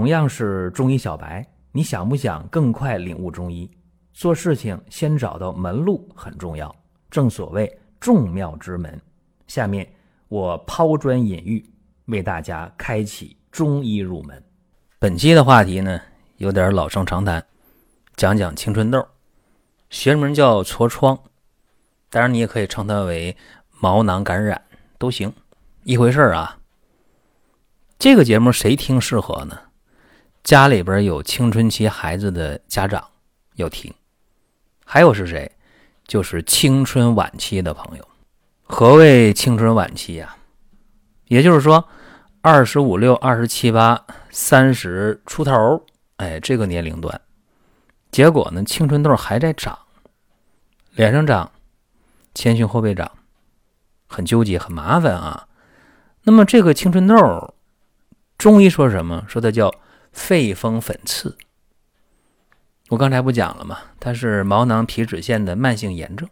同样是中医小白，你想不想更快领悟中医？做事情先找到门路很重要，正所谓众妙之门。下面我抛砖引玉，为大家开启中医入门。本期的话题呢，有点老生常谈，讲讲青春痘，学名叫痤疮，当然你也可以称它为毛囊感染都行，一回事儿啊。这个节目谁听适合呢？家里边有青春期孩子的家长要听，还有是谁？就是青春晚期的朋友。何谓青春晚期呀？也就是说，二十五六、二十七八、三十出头，哎，这个年龄段，结果呢，青春痘还在长，脸上长，前胸后背长，很纠结，很麻烦啊。那么这个青春痘，中医说什么？说它叫。肺风粉刺，我刚才不讲了吗？它是毛囊皮脂腺的慢性炎症。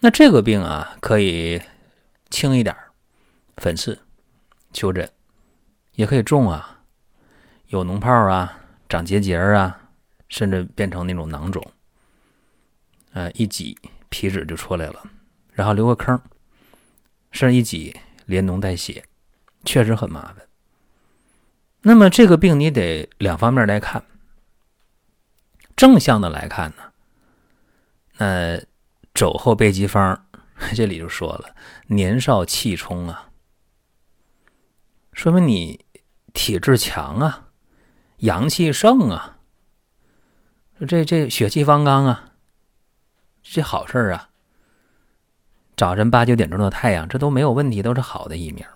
那这个病啊，可以轻一点粉刺、丘疹，也可以重啊，有脓泡啊，长结节啊，甚至变成那种囊肿。呃，一挤皮脂就出来了，然后留个坑，甚至一挤连脓带血，确实很麻烦。那么这个病你得两方面来看，正向的来看呢，那肘后备急方 这里就说了，年少气冲啊，说明你体质强啊，阳气盛啊，这这血气方刚啊，这好事啊，早晨八九点钟的太阳，这都没有问题，都是好的一面。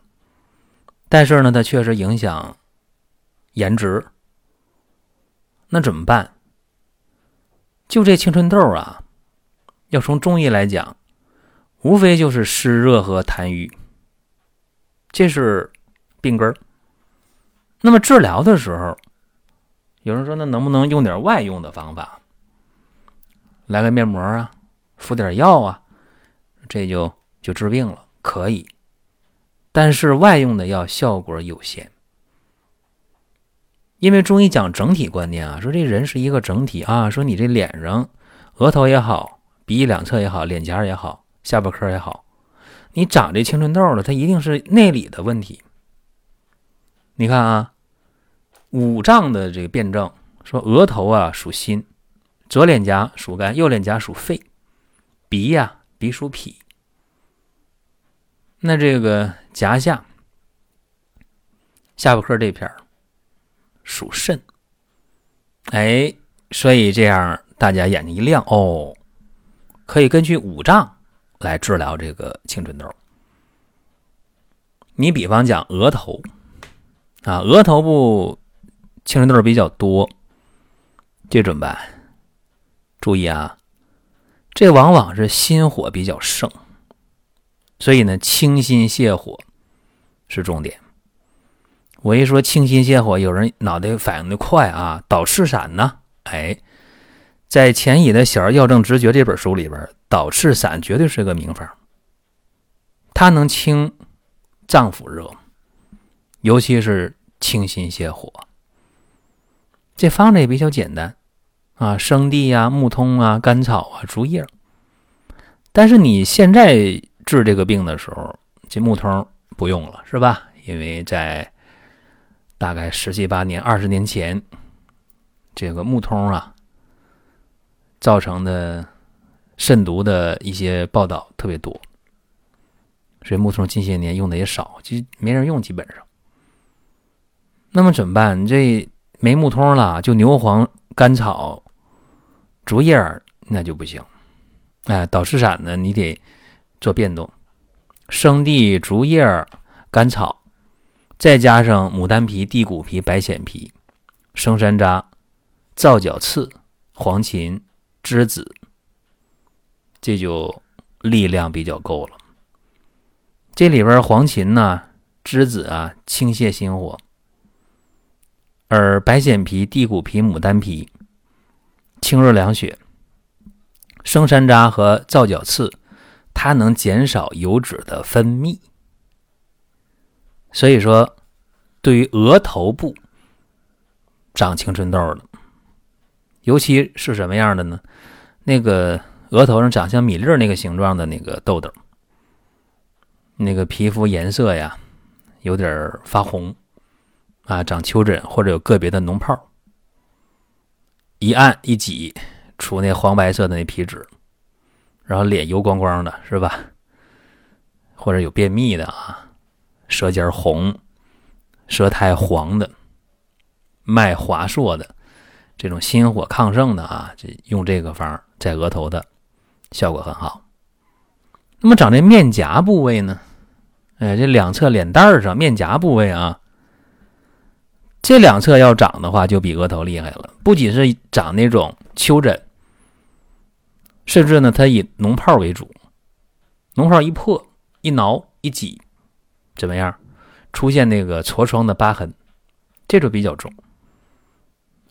但是呢，它确实影响。颜值，那怎么办？就这青春痘啊，要从中医来讲，无非就是湿热和痰瘀，这是病根儿。那么治疗的时候，有人说，那能不能用点外用的方法？来个面膜啊，敷点药啊，这就就治病了？可以，但是外用的药效果有限。因为中医讲整体观念啊，说这人是一个整体啊，说你这脸上、额头也好，鼻翼两侧也好，脸颊也好，下巴颏也好，你长这青春痘了，它一定是内里的问题。你看啊，五脏的这个辩证，说额头啊属心，左脸颊属肝，右脸颊属肺，鼻呀鼻属脾，那这个颊下、下巴颏这片儿。属肾，哎，所以这样大家眼睛一亮哦，可以根据五脏来治疗这个青春痘。你比方讲额头啊，额头部青春痘比较多，这怎么办？注意啊，这往往是心火比较盛，所以呢，清心泻火是重点。我一说清心泻火，有人脑袋反应的快啊！导赤散呢？哎，在钱乙的《小儿药证直觉》这本书里边，导赤散绝对是个名方。它能清脏腑热，尤其是清心泻火。这方子也比较简单啊，生地呀、木通啊、甘草啊、竹叶。但是你现在治这个病的时候，这木通不用了，是吧？因为在大概十七八年、二十年前，这个木通啊造成的肾毒的一些报道特别多，所以木通近些年用的也少，就没人用，基本上。那么怎么办？你这没木通了，就牛黄、甘草、竹叶那就不行。哎，导赤散呢，你得做变动，生地、竹叶、甘草。再加上牡丹皮、地骨皮、白藓皮、生山楂、皂角刺、黄芩、栀子，这就力量比较够了。这里边黄芩呢、栀子啊，清泻心火；而白藓皮、地骨皮、牡丹皮清热凉血；生山楂和皂角刺，它能减少油脂的分泌。所以说，对于额头部长青春痘的，尤其是什么样的呢？那个额头上长像米粒那个形状的那个痘痘，那个皮肤颜色呀有点发红啊，长丘疹或者有个别的脓泡，一按一挤出那黄白色的那皮脂，然后脸油光光的，是吧？或者有便秘的啊，舌尖红，舌苔黄的，脉滑硕的，这种心火亢盛的啊，这用这个方在额头的效果很好。那么长这面颊部位呢？哎，这两侧脸蛋上面颊部位啊，这两侧要长的话，就比额头厉害了。不仅是长那种丘疹，甚至呢，它以脓泡为主，脓泡一破。一挠一挤，怎么样？出现那个痤疮的疤痕，这就比较重。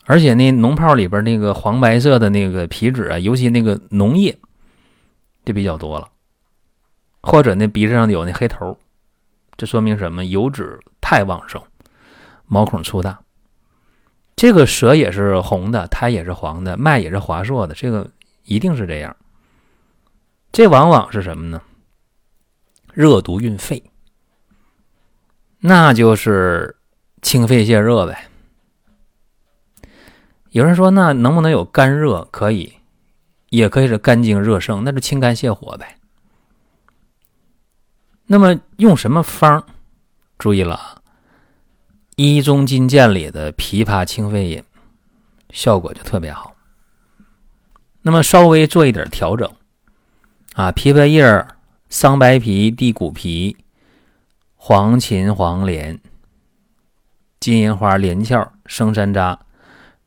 而且那脓泡里边那个黄白色的那个皮脂啊，尤其那个脓液，就比较多了。或者那鼻子上有那黑头，这说明什么？油脂太旺盛，毛孔粗大。这个舌也是红的，苔也是黄的，脉也是滑硕的，这个一定是这样。这往往是什么呢？热毒运肺，那就是清肺泄热呗。有人说，那能不能有肝热？可以，也可以是肝经热盛，那就清肝泻火呗。那么用什么方？注意了，《医中金鉴》里的枇杷清肺饮，效果就特别好。那么稍微做一点调整，啊，枇杷叶。桑白皮、地骨皮、黄芩、黄连、金银花、连翘、生山楂、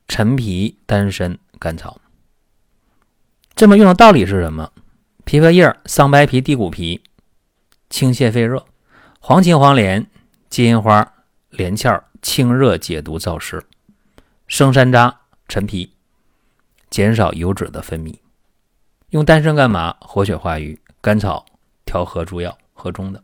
陈皮、丹参、甘草。这么用的道理是什么？枇杷叶、桑白皮、地骨皮，清泻肺热；黄芩、黄连、金银花、连翘，清热解毒燥湿；生山楂、陈皮，减少油脂的分泌。用丹参干嘛？活血化瘀。甘草。调和诸药和中的。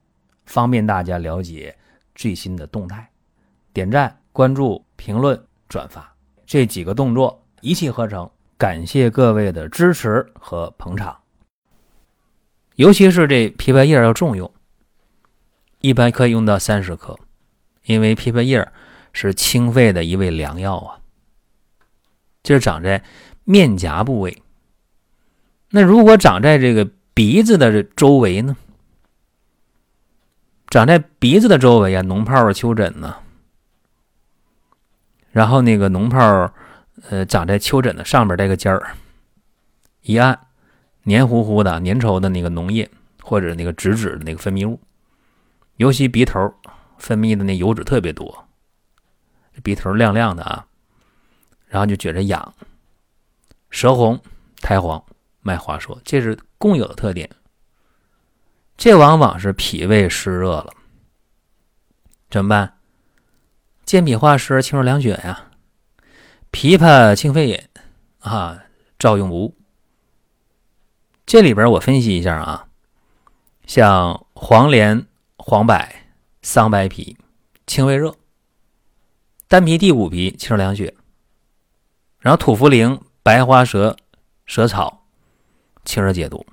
方便大家了解最新的动态。点赞、关注、评论、转发这几个动作一气呵成，感谢各位的支持和捧场。尤其是这枇杷叶要重用，一般可以用到三十克，因为枇杷叶是清肺的一味良药啊。就是长在面颊部位。那如果长在这个鼻子的周围呢？长在鼻子的周围啊，脓泡、丘疹呢？然后那个脓泡，呃，长在丘疹的上边这个尖儿，一按，黏糊糊的、粘稠的那个脓液或者那个脂质的那个分泌物，尤其鼻头分泌的那油脂特别多，鼻头亮亮的啊，然后就觉着痒，舌红，苔黄。脉滑说，这是共有的特点。这往往是脾胃湿热了，怎么办？健脾化湿、清热凉血呀。枇杷清肺饮啊，照用无。这里边我分析一下啊，像黄连、黄柏、桑白皮清胃热，丹皮、地骨皮清热凉血，然后土茯苓、白花蛇、蛇草。清热解毒，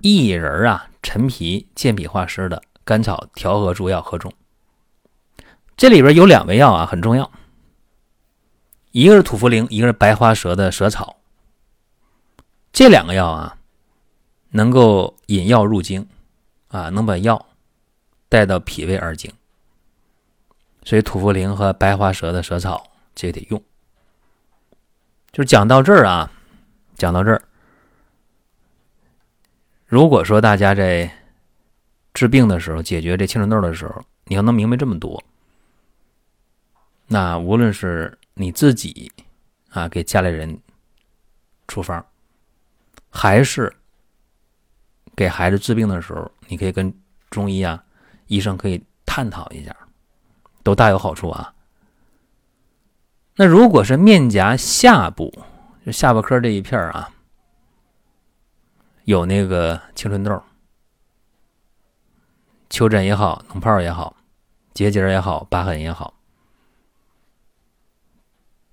薏仁啊，陈皮健脾化湿的，甘草调和诸药合中。这里边有两味药啊，很重要，一个是土茯苓，一个是白花蛇的蛇草。这两个药啊，能够引药入经啊，能把药带到脾胃二经。所以土茯苓和白花蛇的蛇草这得用。就是讲到这儿啊，讲到这儿。如果说大家在治病的时候，解决这青春痘的时候，你要能明白这么多，那无论是你自己啊给家里人处方，还是给孩子治病的时候，你可以跟中医啊医生可以探讨一下，都大有好处啊。那如果是面颊下部，就下巴颏这一片啊，有那个青春痘、丘疹也好，脓泡也好，结节也好，疤痕也好，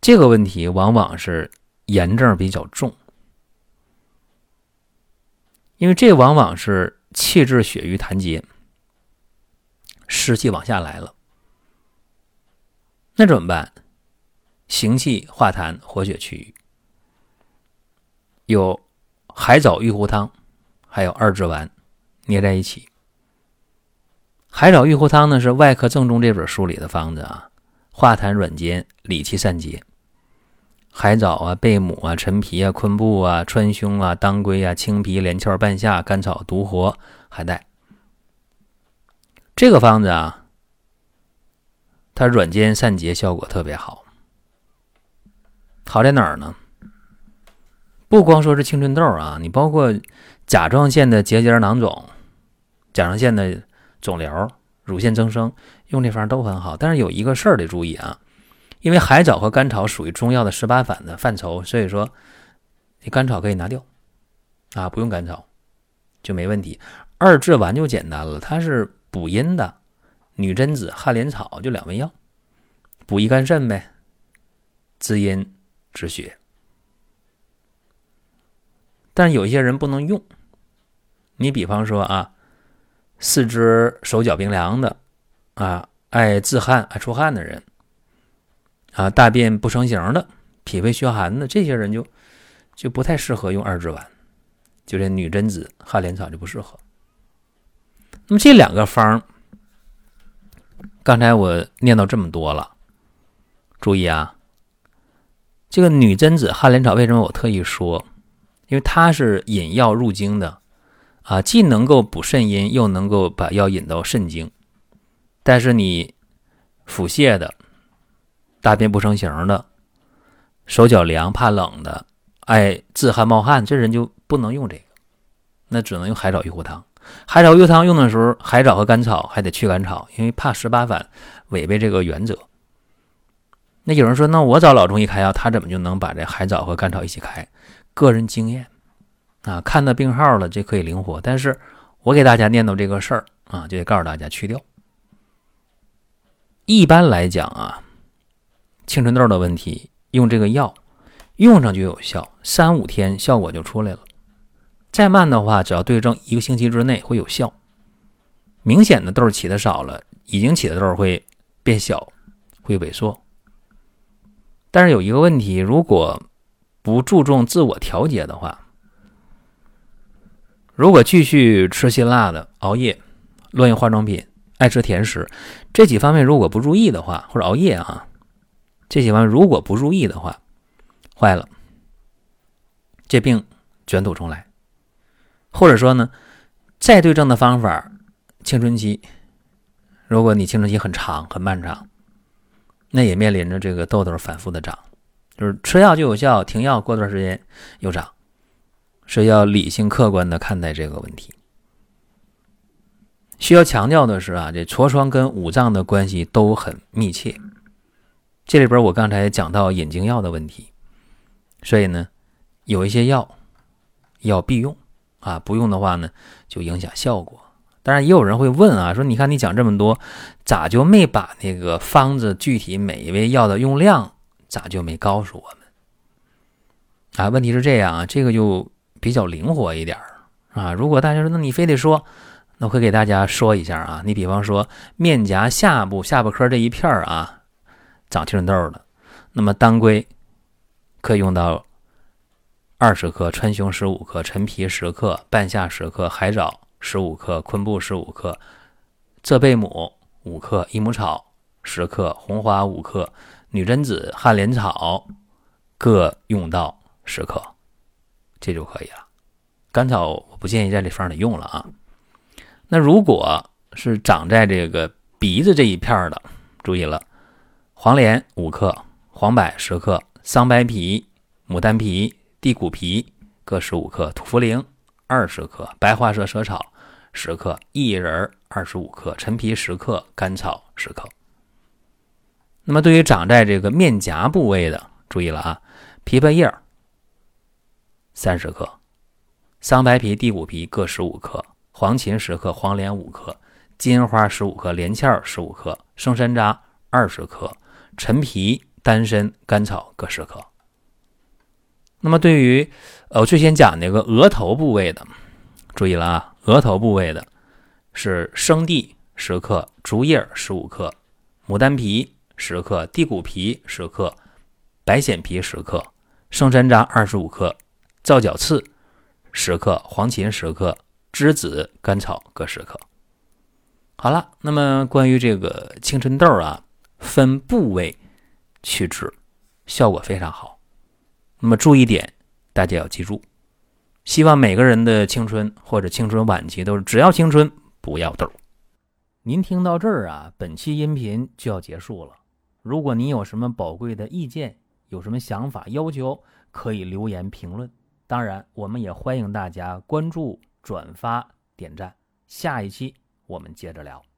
这个问题往往是炎症比较重，因为这往往是气滞血瘀痰结，湿气往下来了，那怎么办？行气化痰，活血祛瘀。有海藻玉壶汤，还有二至丸捏在一起。海藻玉壶汤呢是《外科正宗》这本书里的方子啊，化痰软坚，理气散结。海藻啊、贝母啊、陈皮啊、昆布啊、川芎啊、当归啊、青皮、连翘、半夏、甘草、独活、海带。这个方子啊，它软坚散结效果特别好。好在哪儿呢？不光说是青春痘啊，你包括甲状腺的结节囊肿、甲状腺的肿瘤、乳腺增生，用这方都很好。但是有一个事儿得注意啊，因为海藻和甘草属于中药的十八反的范畴，所以说你甘草可以拿掉啊，不用甘草就没问题。二至丸就简单了，它是补阴的，女贞子、旱莲草就两味药，补益肝肾呗，滋阴。止血，但有些人不能用。你比方说啊，四肢手脚冰凉的，啊，爱自汗、爱出汗的人，啊，大便不成形的，脾胃虚寒的，这些人就就不太适合用二至丸，就这女贞子、旱莲草就不适合。那么这两个方，刚才我念到这么多了，注意啊。这个女贞子、旱莲草为什么我特意说？因为它是引药入经的，啊，既能够补肾阴，又能够把药引到肾经。但是你腹泻的、大便不成形的、手脚凉怕冷的、爱自汗冒汗，这人就不能用这个，那只能用海藻玉糊汤。海藻玉糊汤用的时候，海藻和甘草还得去甘草，因为怕十八反违背这个原则。那有人说，那我找老中医开药，他怎么就能把这海藻和甘草一起开？个人经验啊，看到病号了，这可以灵活。但是我给大家念叨这个事儿啊，就得告诉大家去掉。一般来讲啊，青春痘的问题用这个药，用上就有效，三五天效果就出来了。再慢的话，只要对症一个星期之内会有效。明显的痘起的少了，已经起的痘会变小，会萎缩。但是有一个问题，如果不注重自我调节的话，如果继续吃辛辣的、熬夜、乱用化妆品、爱吃甜食这几方面如果不注意的话，或者熬夜啊，这几方面如果不注意的话，坏了，这病卷土重来。或者说呢，再对症的方法，青春期，如果你青春期很长、很漫长。那也面临着这个痘痘反复的长，就是吃药就有效，停药过段时间又长，是要理性客观的看待这个问题。需要强调的是啊，这痤疮跟五脏的关系都很密切。这里边我刚才讲到引经药的问题，所以呢，有一些药要必用啊，不用的话呢，就影响效果。当然，也有人会问啊，说你看你讲这么多，咋就没把那个方子具体每一味药的用量，咋就没告诉我们？啊，问题是这样啊，这个就比较灵活一点啊。如果大家说，那你非得说，那我会给大家说一下啊。你比方说，面颊下部下巴颏这一片啊，长青春痘的，那么当归可以用到二十克，川芎十五克，陈皮十克，半夏十克，海藻。十五克昆布，十五克浙贝母五克，益母草十克，红花五克，女贞子、旱莲草各用到十克，这就可以了。甘草我不建议在这方里用了啊。那如果是长在这个鼻子这一片的，注意了，黄连五克，黄柏十克，桑白皮、牡丹皮、地骨皮各十五克，土茯苓二十克，白花蛇舌草十克，薏仁二十五克，陈皮十克，甘草十克。那么对于长在这个面颊部位的，注意了啊，枇杷叶三十克，桑白皮、地骨皮各十五克，黄芩十克，黄连五克，金花十五克，连翘十五克，生山楂二十克，陈皮、丹参、甘草各十克。那么对于呃，我最先讲那个额头部位的，注意了啊，额头部位的是生地十克，竹叶十五克，牡丹皮。十克地骨皮十克，白藓皮十克，生山楂二十五克，皂角刺十克，黄芩十克，栀子、甘草各十克。好了，那么关于这个青春痘啊，分部位去治，效果非常好。那么注意点，大家要记住。希望每个人的青春或者青春晚期都是只要青春不要痘。您听到这儿啊，本期音频就要结束了。如果你有什么宝贵的意见，有什么想法要求，可以留言评论。当然，我们也欢迎大家关注、转发、点赞。下一期我们接着聊。